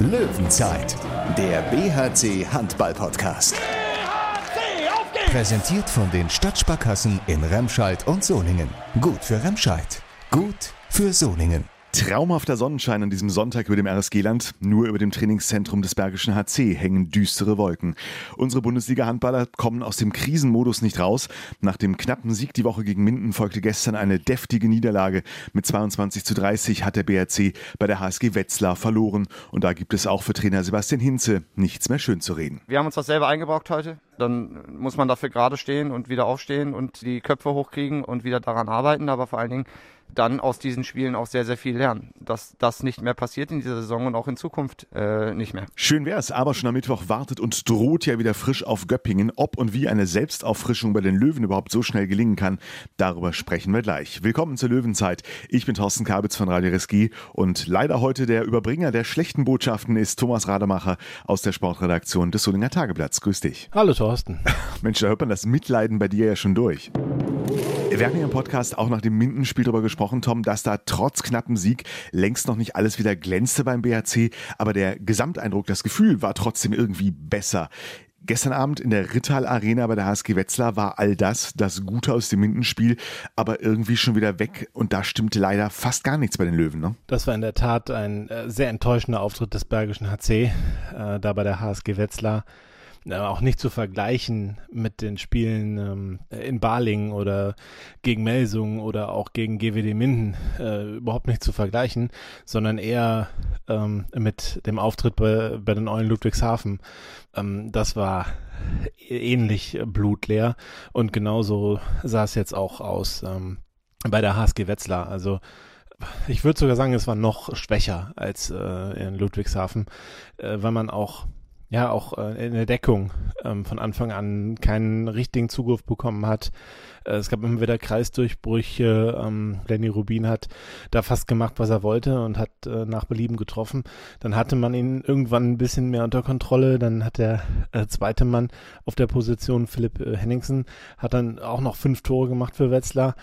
Löwenzeit, der BHC Handball Podcast. BHC, auf geht's! Präsentiert von den Stadtsparkassen in Remscheid und Solingen. Gut für Remscheid, gut für Solingen. Traumhafter Sonnenschein an diesem Sonntag über dem RSG-Land. Nur über dem Trainingszentrum des Bergischen HC hängen düstere Wolken. Unsere Bundesliga-Handballer kommen aus dem Krisenmodus nicht raus. Nach dem knappen Sieg die Woche gegen Minden folgte gestern eine deftige Niederlage. Mit 22 zu 30 hat der BRC bei der HSG Wetzlar verloren. Und da gibt es auch für Trainer Sebastian Hinze nichts mehr schön zu reden. Wir haben uns das selber eingebrockt heute. Dann muss man dafür gerade stehen und wieder aufstehen und die Köpfe hochkriegen und wieder daran arbeiten. Aber vor allen Dingen dann aus diesen Spielen auch sehr, sehr viel lernen. Dass das nicht mehr passiert in dieser Saison und auch in Zukunft äh, nicht mehr. Schön wär's, aber schon am Mittwoch wartet und droht ja wieder frisch auf Göppingen. Ob und wie eine Selbstauffrischung bei den Löwen überhaupt so schnell gelingen kann, darüber sprechen wir gleich. Willkommen zur Löwenzeit. Ich bin Thorsten Kabitz von Radio Reski und leider heute der Überbringer der schlechten Botschaften ist Thomas Rademacher aus der Sportredaktion des Solinger Tageblatts. Grüß dich. Hallo Thorsten. Mensch, da hört man das Mitleiden bei dir ja schon durch. Wir haben ja im Podcast auch nach dem Mindenspiel darüber gesprochen, Tom, dass da trotz knappem Sieg längst noch nicht alles wieder glänzte beim BHC, aber der Gesamteindruck, das Gefühl war trotzdem irgendwie besser. Gestern Abend in der Rittal Arena bei der HSG Wetzlar war all das, das Gute aus dem Mindenspiel, aber irgendwie schon wieder weg und da stimmte leider fast gar nichts bei den Löwen. Ne? Das war in der Tat ein äh, sehr enttäuschender Auftritt des Bergischen HC, äh, da bei der HSG Wetzlar auch nicht zu vergleichen mit den Spielen ähm, in Balingen oder gegen Melsungen oder auch gegen GWD Minden äh, überhaupt nicht zu vergleichen, sondern eher ähm, mit dem Auftritt bei, bei den Eulen Ludwigshafen. Ähm, das war ähnlich blutleer und genauso sah es jetzt auch aus bei der HSG Wetzlar. Also ich würde sogar sagen, es war noch schwächer als äh, in Ludwigshafen, äh, weil man auch ja auch äh, in der Deckung ähm, von Anfang an keinen richtigen Zugriff bekommen hat. Äh, es gab immer wieder Kreisdurchbrüche. Ähm, Lenny Rubin hat da fast gemacht, was er wollte und hat äh, nach Belieben getroffen. Dann hatte man ihn irgendwann ein bisschen mehr unter Kontrolle. Dann hat der äh, zweite Mann auf der Position, Philipp äh, Henningsen, hat dann auch noch fünf Tore gemacht für Wetzlar.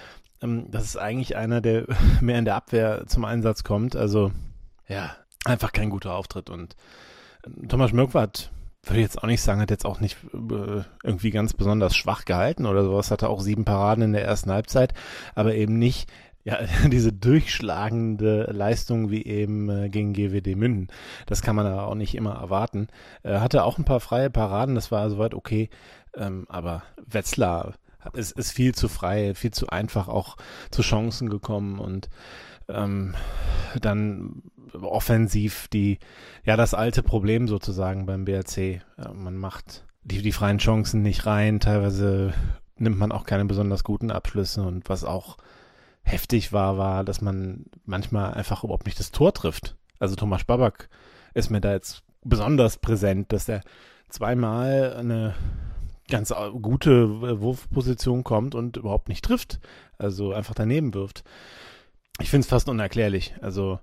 Ähm, das ist eigentlich einer, der mehr in der Abwehr zum Einsatz kommt. Also ja, einfach kein guter Auftritt und Thomas Mirkwart würde jetzt auch nicht sagen, hat jetzt auch nicht äh, irgendwie ganz besonders schwach gehalten oder sowas, hatte auch sieben Paraden in der ersten Halbzeit, aber eben nicht ja, diese durchschlagende Leistung wie eben äh, gegen GWD Münden. Das kann man aber auch nicht immer erwarten. Er hatte auch ein paar freie Paraden, das war soweit okay, ähm, aber Wetzlar ist, ist viel zu frei, viel zu einfach auch zu Chancen gekommen und ähm, dann offensiv die, ja, das alte Problem sozusagen beim BRC. Ja, man macht die, die freien Chancen nicht rein, teilweise nimmt man auch keine besonders guten Abschlüsse und was auch heftig war, war, dass man manchmal einfach überhaupt nicht das Tor trifft. Also Thomas Babak ist mir da jetzt besonders präsent, dass er zweimal eine ganz gute Wurfposition kommt und überhaupt nicht trifft. Also einfach daneben wirft. Ich finde es fast unerklärlich. Also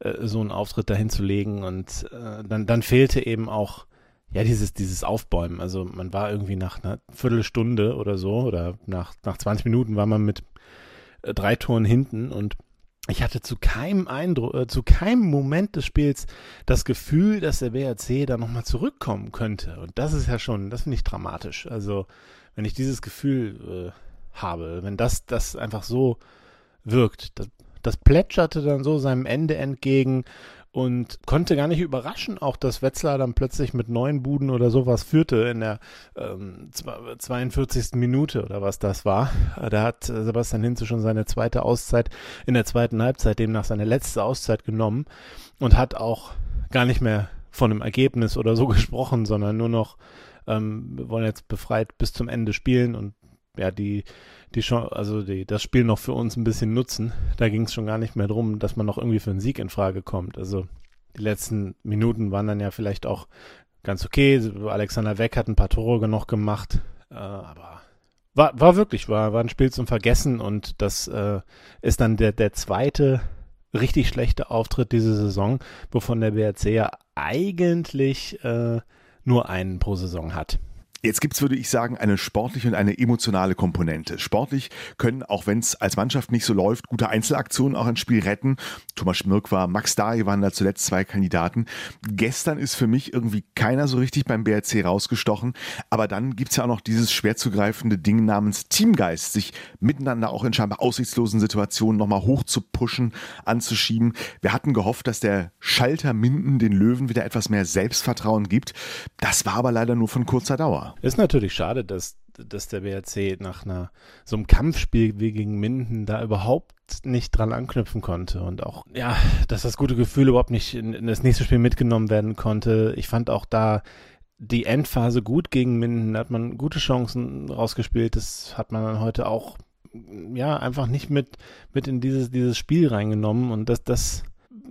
äh, so einen Auftritt dahin zu legen und äh, dann, dann fehlte eben auch ja dieses, dieses Aufbäumen. Also man war irgendwie nach einer Viertelstunde oder so oder nach, nach 20 Minuten war man mit äh, drei Toren hinten und ich hatte zu keinem Eindruck, äh, zu keinem Moment des Spiels das Gefühl, dass der BRC da nochmal zurückkommen könnte. Und das ist ja schon, das finde ich dramatisch. Also, wenn ich dieses Gefühl äh, habe, wenn das, das einfach so wirkt, das, das plätscherte dann so seinem Ende entgegen und konnte gar nicht überraschen, auch dass Wetzlar dann plötzlich mit neun Buden oder sowas führte in der ähm, 42. Minute oder was das war. Da hat Sebastian Hinze schon seine zweite Auszeit in der zweiten Halbzeit, demnach seine letzte Auszeit genommen und hat auch gar nicht mehr von einem Ergebnis oder so gesprochen, sondern nur noch, ähm, wir wollen jetzt befreit bis zum Ende spielen und ja, die die Chance, also die, das Spiel noch für uns ein bisschen nutzen. Da ging es schon gar nicht mehr drum, dass man noch irgendwie für einen Sieg in Frage kommt. Also die letzten Minuten waren dann ja vielleicht auch ganz okay. Alexander Weck hat ein paar Tore noch gemacht, äh, aber war, war wirklich, war, war ein Spiel zum Vergessen und das äh, ist dann der, der zweite richtig schlechte Auftritt diese Saison, wovon der BRC ja eigentlich äh, nur einen pro Saison hat. Jetzt gibt's, würde ich sagen, eine sportliche und eine emotionale Komponente. Sportlich können, auch wenn es als Mannschaft nicht so läuft, gute Einzelaktionen auch ein Spiel retten. Thomas Schmirk war, Max Dahi waren da zuletzt zwei Kandidaten. Gestern ist für mich irgendwie keiner so richtig beim BRC rausgestochen. Aber dann gibt's ja auch noch dieses schwer zugreifende Ding namens Teamgeist, sich miteinander auch in scheinbar aussichtslosen Situationen nochmal hoch zu pushen, anzuschieben. Wir hatten gehofft, dass der Schalter Minden den Löwen wieder etwas mehr Selbstvertrauen gibt. Das war aber leider nur von kurzer Dauer. Ist natürlich schade, dass, dass der BRC nach einer, so einem Kampfspiel wie gegen Minden da überhaupt nicht dran anknüpfen konnte und auch, ja, dass das gute Gefühl überhaupt nicht in, in das nächste Spiel mitgenommen werden konnte. Ich fand auch da die Endphase gut gegen Minden, da hat man gute Chancen rausgespielt. Das hat man dann heute auch, ja, einfach nicht mit, mit in dieses, dieses Spiel reingenommen und das, das,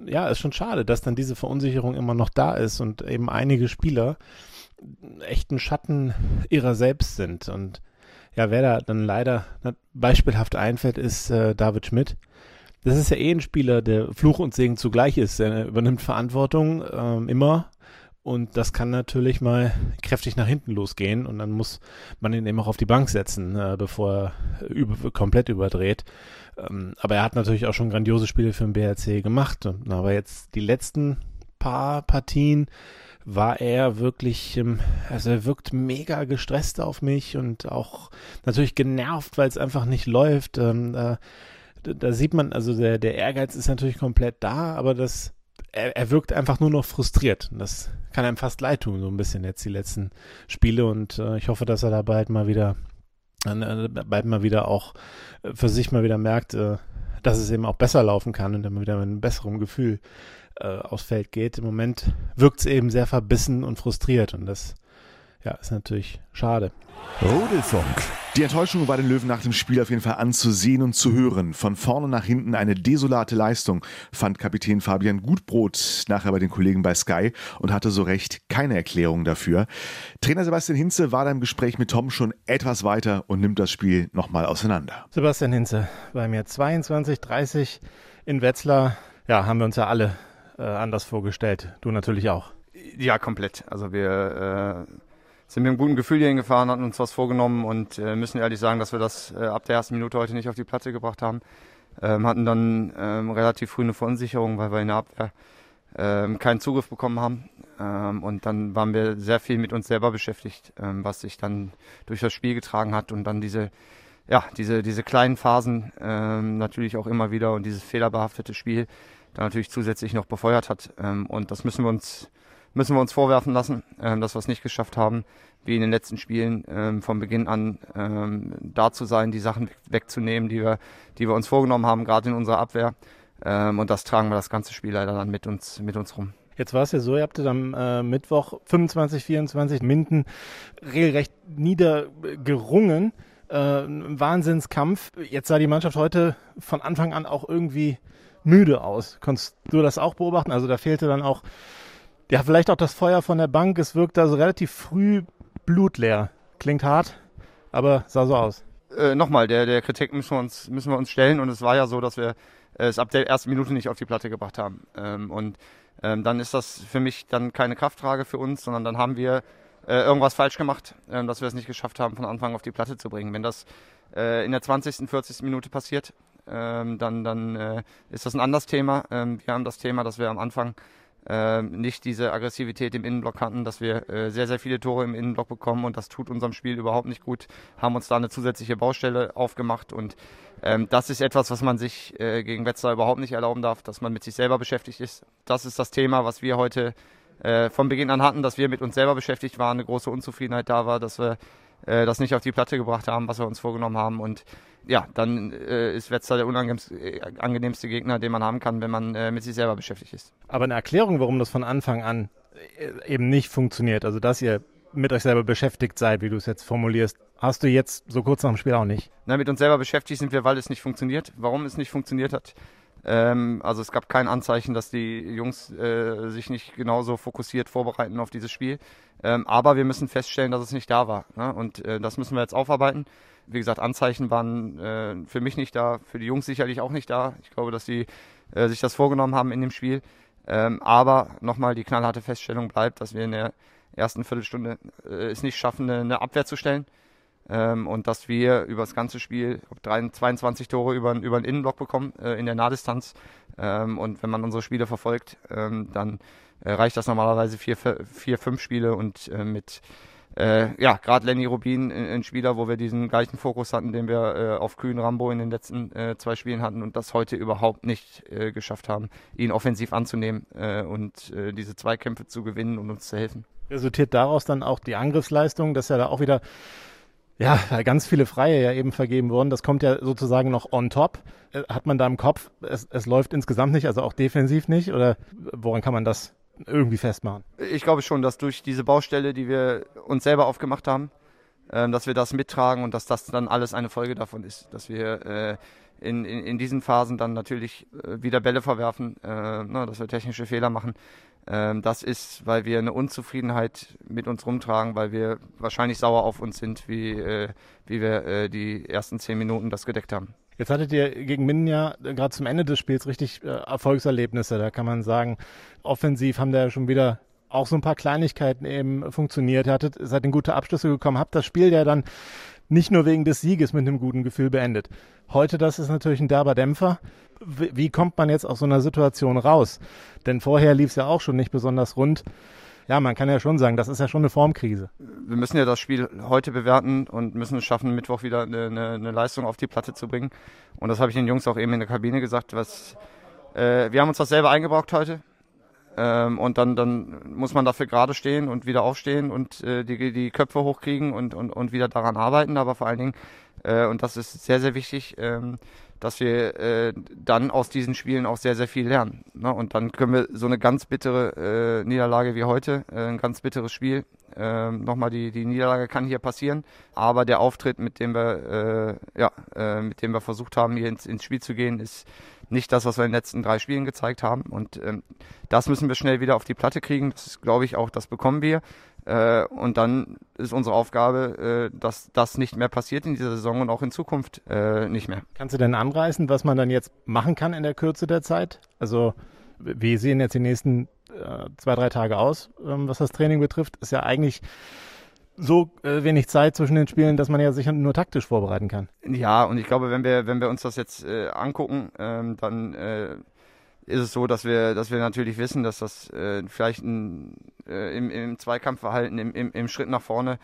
ja, ist schon schade, dass dann diese Verunsicherung immer noch da ist und eben einige Spieler echten Schatten ihrer selbst sind. Und ja, wer da dann leider beispielhaft einfällt, ist äh, David Schmidt. Das ist ja eh ein Spieler, der Fluch und Segen zugleich ist. Er übernimmt Verantwortung ähm, immer und das kann natürlich mal kräftig nach hinten losgehen und dann muss man ihn eben auch auf die Bank setzen, äh, bevor er über, komplett überdreht. Ähm, aber er hat natürlich auch schon grandiose Spiele für den BRC gemacht. Aber jetzt die letzten paar Partien war er wirklich, ähm, also er wirkt mega gestresst auf mich und auch natürlich genervt, weil es einfach nicht läuft. Ähm, da, da, sieht man, also der, der Ehrgeiz ist natürlich komplett da, aber das, er, er wirkt einfach nur noch frustriert. Das kann einem fast leid tun, so ein bisschen jetzt die letzten Spiele und äh, ich hoffe, dass er da bald mal wieder, äh, bald mal wieder auch äh, für sich mal wieder merkt, dass es eben auch besser laufen kann und dann wieder mit einem besseren Gefühl äh, aufs Feld geht. Im Moment wirkt es eben sehr verbissen und frustriert und das ja, ist natürlich schade. Rudelfunk. Die Enttäuschung war den Löwen nach dem Spiel auf jeden Fall anzusehen und zu hören. Von vorne nach hinten eine desolate Leistung, fand Kapitän Fabian Gutbrot nachher bei den Kollegen bei Sky und hatte so recht keine Erklärung dafür. Trainer Sebastian Hinze war da im Gespräch mit Tom schon etwas weiter und nimmt das Spiel nochmal auseinander. Sebastian Hinze bei mir 22, 30 in Wetzlar. Ja, haben wir uns ja alle äh, anders vorgestellt. Du natürlich auch. Ja, komplett. Also wir äh, sind mit einem guten Gefühl hier hingefahren, hatten uns was vorgenommen und äh, müssen ehrlich sagen, dass wir das äh, ab der ersten Minute heute nicht auf die Platte gebracht haben. Ähm, hatten dann ähm, relativ früh eine Verunsicherung, weil wir in der Abwehr ähm, keinen Zugriff bekommen haben. Ähm, und dann waren wir sehr viel mit uns selber beschäftigt, ähm, was sich dann durch das Spiel getragen hat und dann diese ja, diese, diese kleinen Phasen ähm, natürlich auch immer wieder und dieses fehlerbehaftete Spiel da natürlich zusätzlich noch befeuert hat. Ähm, und das müssen wir uns, müssen wir uns vorwerfen lassen, ähm, dass wir es nicht geschafft haben, wie in den letzten Spielen ähm, von Beginn an ähm, da zu sein, die Sachen wegzunehmen, die wir, die wir uns vorgenommen haben, gerade in unserer Abwehr. Und das tragen wir das ganze Spiel leider dann mit uns, mit uns rum. Jetzt war es ja so, ihr habt am äh, Mittwoch 25, 24 Minden regelrecht niedergerungen. Äh, Wahnsinnskampf. Jetzt sah die Mannschaft heute von Anfang an auch irgendwie müde aus. Konntest du das auch beobachten? Also da fehlte dann auch, ja, vielleicht auch das Feuer von der Bank. Es wirkte also relativ früh blutleer. Klingt hart, aber sah so aus. Äh, Nochmal, der, der Kritik müssen wir, uns, müssen wir uns stellen und es war ja so, dass wir es ab der ersten Minute nicht auf die Platte gebracht haben. Ähm, und ähm, dann ist das für mich dann keine Krafttrage für uns, sondern dann haben wir äh, irgendwas falsch gemacht, äh, dass wir es nicht geschafft haben, von Anfang auf die Platte zu bringen. Wenn das äh, in der 20., 40. Minute passiert, ähm, dann, dann äh, ist das ein anderes Thema. Ähm, wir haben das Thema, dass wir am Anfang nicht diese Aggressivität im Innenblock hatten, dass wir äh, sehr, sehr viele Tore im Innenblock bekommen und das tut unserem Spiel überhaupt nicht gut. Haben uns da eine zusätzliche Baustelle aufgemacht und ähm, das ist etwas, was man sich äh, gegen Wetzlar überhaupt nicht erlauben darf, dass man mit sich selber beschäftigt ist. Das ist das Thema, was wir heute äh, von Beginn an hatten, dass wir mit uns selber beschäftigt waren, eine große Unzufriedenheit da war, dass wir äh, das nicht auf die Platte gebracht haben, was wir uns vorgenommen haben und ja, dann äh, ist Wetzlar der unangenehmste äh, Gegner, den man haben kann, wenn man äh, mit sich selber beschäftigt ist. Aber eine Erklärung, warum das von Anfang an äh, eben nicht funktioniert, also dass ihr mit euch selber beschäftigt seid, wie du es jetzt formulierst, hast du jetzt so kurz nach dem Spiel auch nicht? Na, mit uns selber beschäftigt sind wir, weil es nicht funktioniert. Warum es nicht funktioniert hat, ähm, also es gab kein Anzeichen, dass die Jungs äh, sich nicht genauso fokussiert vorbereiten auf dieses Spiel. Ähm, aber wir müssen feststellen, dass es nicht da war. Ne? Und äh, das müssen wir jetzt aufarbeiten. Wie gesagt, Anzeichen waren äh, für mich nicht da, für die Jungs sicherlich auch nicht da. Ich glaube, dass sie äh, sich das vorgenommen haben in dem Spiel. Ähm, aber nochmal die knallharte Feststellung bleibt, dass wir in der ersten Viertelstunde äh, es nicht schaffen, eine, eine Abwehr zu stellen. Ähm, und dass wir über das ganze Spiel 22 Tore über, über den Innenblock bekommen äh, in der Nahdistanz. Ähm, und wenn man unsere Spiele verfolgt, ähm, dann äh, reicht das normalerweise vier, vier fünf Spiele und äh, mit äh, ja, gerade Lenny Rubin, ein, ein, Spieler, wo wir diesen gleichen Fokus hatten, den wir äh, auf Kühn Rambo in den letzten äh, zwei Spielen hatten und das heute überhaupt nicht äh, geschafft haben, ihn offensiv anzunehmen äh, und äh, diese Zweikämpfe zu gewinnen und uns zu helfen. Resultiert daraus dann auch die Angriffsleistung, dass ja da auch wieder ja, ganz viele Freie ja eben vergeben wurden. Das kommt ja sozusagen noch on top. Hat man da im Kopf, es, es läuft insgesamt nicht, also auch defensiv nicht? Oder woran kann man das irgendwie festmachen? Ich glaube schon, dass durch diese Baustelle, die wir uns selber aufgemacht haben, äh, dass wir das mittragen und dass das dann alles eine Folge davon ist, dass wir äh, in, in, in diesen Phasen dann natürlich äh, wieder Bälle verwerfen, äh, ne, dass wir technische Fehler machen. Ähm, das ist, weil wir eine Unzufriedenheit mit uns rumtragen, weil wir wahrscheinlich sauer auf uns sind, wie, äh, wie wir äh, die ersten zehn Minuten das gedeckt haben. Jetzt hattet ihr gegen Minden ja gerade zum Ende des Spiels richtig äh, Erfolgserlebnisse. Da kann man sagen, offensiv haben da ja schon wieder auch so ein paar Kleinigkeiten eben funktioniert. Ihr hattet, seid in gute Abschlüsse gekommen, habt das Spiel ja dann nicht nur wegen des Sieges mit einem guten Gefühl beendet. Heute, das ist natürlich ein derber Dämpfer. Wie, kommt man jetzt aus so einer Situation raus? Denn vorher lief es ja auch schon nicht besonders rund ja, man kann ja schon sagen, das ist ja schon eine Formkrise. Wir müssen ja das Spiel heute bewerten und müssen es schaffen, Mittwoch wieder eine, eine, eine Leistung auf die Platte zu bringen. Und das habe ich den Jungs auch eben in der Kabine gesagt. Was, äh, wir haben uns das selber eingebrockt heute. Ähm, und dann, dann muss man dafür gerade stehen und wieder aufstehen und äh, die, die Köpfe hochkriegen und, und, und wieder daran arbeiten. Aber vor allen Dingen, äh, und das ist sehr, sehr wichtig, ähm, dass wir äh, dann aus diesen Spielen auch sehr, sehr viel lernen. Ne? Und dann können wir so eine ganz bittere äh, Niederlage wie heute, äh, ein ganz bitteres Spiel, äh, nochmal die, die Niederlage kann hier passieren, aber der Auftritt, mit dem wir, äh, ja, äh, mit dem wir versucht haben, hier ins, ins Spiel zu gehen, ist nicht das, was wir in den letzten drei Spielen gezeigt haben. Und ähm, das müssen wir schnell wieder auf die Platte kriegen. Das glaube ich, auch, das bekommen wir. Äh, und dann ist unsere Aufgabe, äh, dass das nicht mehr passiert in dieser Saison und auch in Zukunft äh, nicht mehr. Kannst du denn anreißen, was man dann jetzt machen kann in der Kürze der Zeit? Also wie sehen jetzt die nächsten äh, zwei, drei Tage aus, ähm, was das Training betrifft? Ist ja eigentlich so äh, wenig Zeit zwischen den Spielen, dass man ja sich nur taktisch vorbereiten kann. Ja, und ich glaube, wenn wir, wenn wir uns das jetzt äh, angucken, ähm, dann ist es so, dass wir, dass wir natürlich wissen, dass das äh, vielleicht ein, äh, im, im Zweikampfverhalten, im, im, im Schritt nach vorne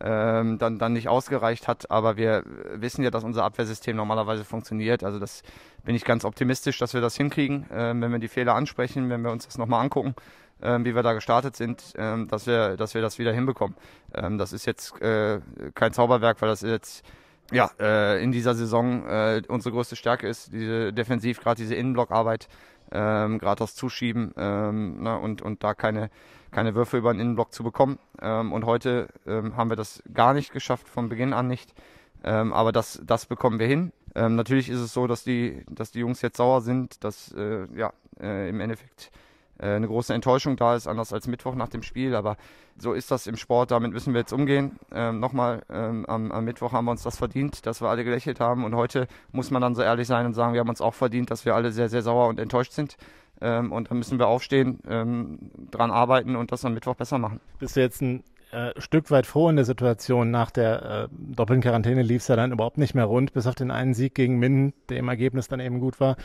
ähm, dann, dann nicht ausgereicht hat. Aber wir wissen ja, dass unser Abwehrsystem normalerweise funktioniert. Also das bin ich ganz optimistisch, dass wir das hinkriegen, äh, wenn wir die Fehler ansprechen, wenn wir uns das nochmal angucken, äh, wie wir da gestartet sind, äh, dass, wir, dass wir das wieder hinbekommen. Ähm, das ist jetzt äh, kein Zauberwerk, weil das jetzt ja, äh, in dieser Saison äh, unsere größte Stärke ist, diese defensiv, gerade diese Innenblockarbeit ähm, gerade das Zuschieben ähm, ne, und, und da keine, keine Würfe über den Innenblock zu bekommen. Ähm, und heute ähm, haben wir das gar nicht geschafft, von Beginn an nicht. Ähm, aber das, das bekommen wir hin. Ähm, natürlich ist es so, dass die, dass die Jungs jetzt sauer sind, dass äh, ja, äh, im Endeffekt äh, eine große Enttäuschung da ist, anders als Mittwoch nach dem Spiel. Aber so ist das im Sport, damit müssen wir jetzt umgehen. Ähm, Nochmal, ähm, am, am, Mittwoch haben wir uns das verdient, dass wir alle gelächelt haben. Und heute muss man dann so ehrlich sein und sagen, wir haben uns auch verdient, dass wir alle sehr, sehr sauer und enttäuscht sind. Ähm, und dann müssen wir aufstehen, ähm, dran arbeiten und das am Mittwoch besser machen. Bist du jetzt ein äh, Stück weit froh in der Situation. Nach der äh, doppelten Quarantäne lief es ja dann überhaupt nicht mehr rund, bis auf den einen Sieg gegen Minden, der im Ergebnis dann eben gut war.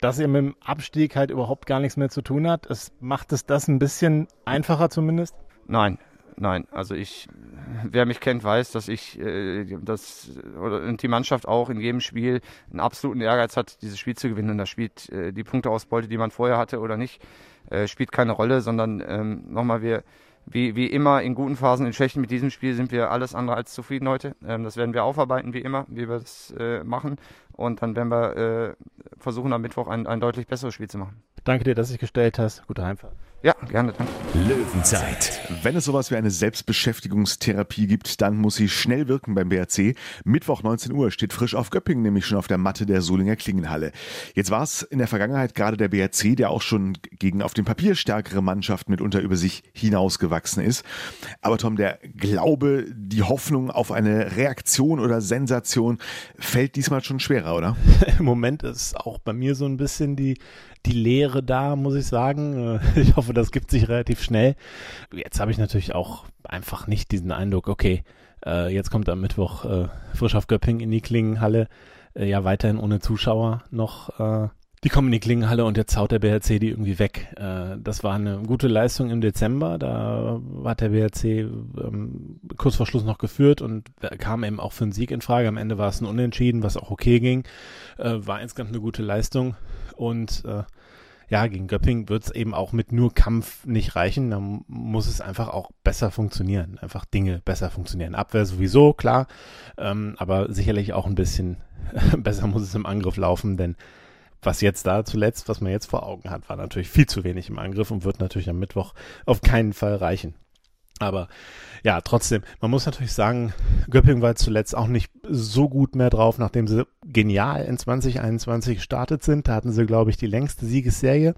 Dass ihr mit dem Abstieg halt überhaupt gar nichts mehr zu tun hat. Es macht es das ein bisschen einfacher zumindest? Nein, nein. Also ich, wer mich kennt, weiß, dass ich, äh, das oder die Mannschaft auch in jedem Spiel einen absoluten Ehrgeiz hat, dieses Spiel zu gewinnen. Und da spielt äh, die Punkteausbeute, die man vorher hatte oder nicht, äh, spielt keine Rolle, sondern ähm, nochmal wir wie, wie immer in guten Phasen, in schlechten mit diesem Spiel sind wir alles andere als zufrieden heute. Ähm, das werden wir aufarbeiten, wie immer, wie wir das äh, machen. Und dann werden wir äh, versuchen, am Mittwoch ein, ein deutlich besseres Spiel zu machen. Danke dir, dass du dich gestellt hast. Gute Heimfahrt. Ja, gerne, danke. Löwenzeit. Wenn es sowas wie eine Selbstbeschäftigungstherapie gibt, dann muss sie schnell wirken beim BRC. Mittwoch 19 Uhr steht frisch auf Göppingen, nämlich schon auf der Matte der Solinger Klingenhalle. Jetzt war es in der Vergangenheit gerade der BRC, der auch schon gegen auf dem Papier stärkere Mannschaften mitunter über sich hinausgewachsen ist. Aber Tom, der Glaube, die Hoffnung auf eine Reaktion oder Sensation fällt diesmal schon schwerer, oder? Im Moment ist auch bei mir so ein bisschen die, die Leere da, muss ich sagen. Äh, ich hoffe, das gibt sich relativ schnell. Jetzt habe ich natürlich auch einfach nicht diesen Eindruck, okay, äh, jetzt kommt am Mittwoch äh, frisch auf Göpping in die Klingenhalle, ja weiterhin ohne Zuschauer noch. Die kommen in die Klingenhalle und jetzt haut der BRC die irgendwie weg. Äh, das war eine gute Leistung im Dezember. Da hat der BRC ähm, kurz vor Schluss noch geführt und kam eben auch für einen Sieg in Frage. Am Ende war es ein Unentschieden, was auch okay ging. Äh, war insgesamt eine gute Leistung. Und äh, ja, gegen Göpping wird es eben auch mit nur Kampf nicht reichen. Da muss es einfach auch besser funktionieren. Einfach Dinge besser funktionieren. Abwehr sowieso, klar. Ähm, aber sicherlich auch ein bisschen besser muss es im Angriff laufen, denn was jetzt da zuletzt, was man jetzt vor Augen hat, war natürlich viel zu wenig im Angriff und wird natürlich am Mittwoch auf keinen Fall reichen. Aber ja, trotzdem, man muss natürlich sagen, Göpping war zuletzt auch nicht so gut mehr drauf, nachdem sie genial in 2021 gestartet sind. Da hatten sie, glaube ich, die längste Siegesserie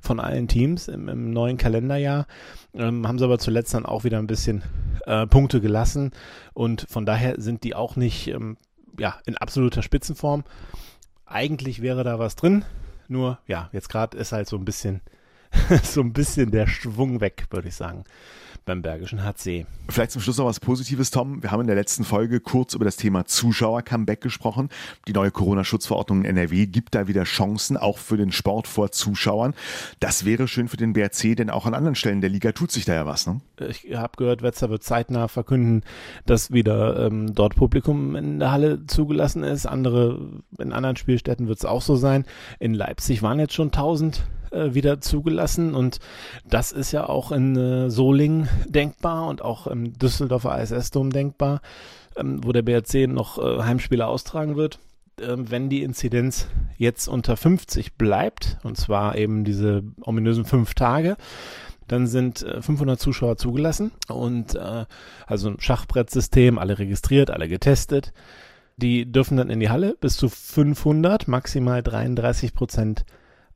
von allen Teams im, im neuen Kalenderjahr. Ähm, haben sie aber zuletzt dann auch wieder ein bisschen äh, Punkte gelassen und von daher sind die auch nicht ähm, ja, in absoluter Spitzenform. Eigentlich wäre da was drin, nur ja, jetzt gerade ist halt so ein bisschen so ein bisschen der Schwung weg, würde ich sagen beim Bergischen HC. Vielleicht zum Schluss noch was Positives, Tom. Wir haben in der letzten Folge kurz über das Thema Zuschauer-Comeback gesprochen. Die neue Corona-Schutzverordnung in NRW gibt da wieder Chancen, auch für den Sport vor Zuschauern. Das wäre schön für den BRC, denn auch an anderen Stellen der Liga tut sich da ja was. Ne? Ich habe gehört, Wetzlar wird zeitnah verkünden, dass wieder ähm, dort Publikum in der Halle zugelassen ist. Andere, in anderen Spielstätten wird es auch so sein. In Leipzig waren jetzt schon 1000 äh, wieder zugelassen und das ist ja auch in äh, Solingen denkbar und auch im Düsseldorfer ISS-Dom denkbar, ähm, wo der BRC noch äh, Heimspiele austragen wird. Ähm, wenn die Inzidenz jetzt unter 50 bleibt, und zwar eben diese ominösen fünf Tage, dann sind 500 äh, Zuschauer zugelassen und äh, also ein Schachbrettsystem, alle registriert, alle getestet. Die dürfen dann in die Halle bis zu 500, maximal 33 Prozent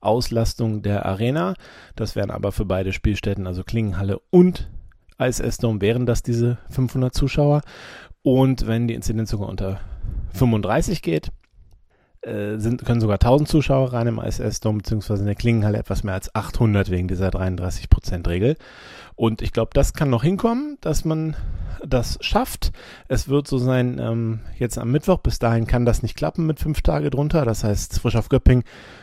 Auslastung der Arena. Das wären aber für beide Spielstätten, also Klingenhalle und ISS Dome, wären das diese 500 Zuschauer. Und wenn die Inzidenz sogar unter 35 geht, sind, können sogar 1000 Zuschauer rein im ISS Dome, beziehungsweise in der Klingenhalle etwas mehr als 800 wegen dieser 33%-Regel. Und ich glaube, das kann noch hinkommen, dass man das schafft. Es wird so sein, ähm, jetzt am Mittwoch, bis dahin kann das nicht klappen mit fünf Tage drunter. Das heißt, Frisch auf Göpping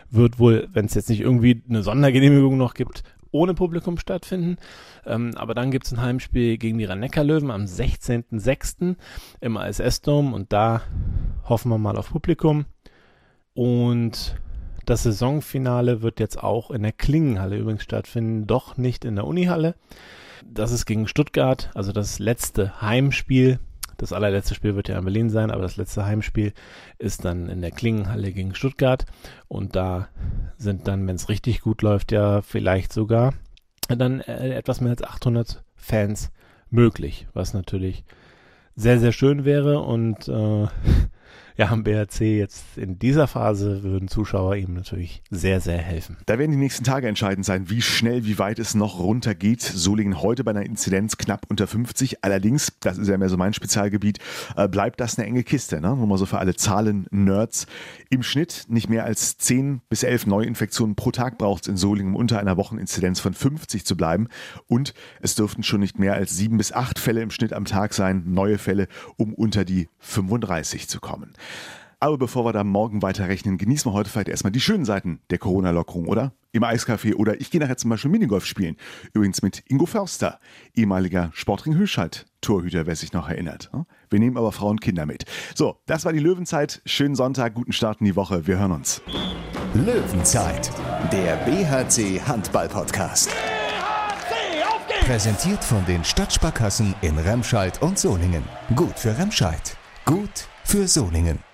wird wohl, wenn es jetzt nicht irgendwie eine Sondergenehmigung noch gibt, ohne Publikum stattfinden. Ähm, aber dann gibt es ein Heimspiel gegen die Rhein-Neckar-Löwen am 16.06. im ASS-Dom und da hoffen wir mal auf Publikum. Und das Saisonfinale wird jetzt auch in der Klingenhalle übrigens stattfinden, doch nicht in der Unihalle. Das ist gegen Stuttgart, also das letzte Heimspiel. Das allerletzte Spiel wird ja in Berlin sein, aber das letzte Heimspiel ist dann in der Klingenhalle gegen Stuttgart. Und da sind dann, wenn es richtig gut läuft, ja vielleicht sogar dann äh, etwas mehr als 800 Fans möglich, was natürlich sehr, sehr schön wäre und äh, ja, am BRC jetzt in dieser Phase würden Zuschauer ihm natürlich sehr, sehr helfen. Da werden die nächsten Tage entscheidend sein, wie schnell, wie weit es noch runtergeht. Solingen heute bei einer Inzidenz knapp unter 50. Allerdings, das ist ja mehr so mein Spezialgebiet, äh, bleibt das eine enge Kiste. Ne? Nur mal so für alle Zahlen-Nerds. Im Schnitt nicht mehr als 10 bis 11 Neuinfektionen pro Tag braucht es in Solingen, um unter einer Wocheninzidenz von 50 zu bleiben. Und es dürften schon nicht mehr als 7 bis 8 Fälle im Schnitt am Tag sein, neue Fälle, um unter die 35 zu kommen. Aber bevor wir da morgen weiterrechnen, genießen wir heute vielleicht erstmal die schönen Seiten der Corona-Lockerung, oder? Im Eiscafé oder ich gehe nachher zum Beispiel Minigolf spielen. Übrigens mit Ingo Förster, ehemaliger Sportring Hüschalt, Torhüter, wer sich noch erinnert. Wir nehmen aber Frauen und Kinder mit. So, das war die Löwenzeit. Schönen Sonntag, guten Start in die Woche. Wir hören uns. Löwenzeit, der BHC Handball Podcast. BHC, auf geht's! Präsentiert von den Stadtsparkassen in Remscheid und Solingen. Gut für Remscheid, gut für Solingen.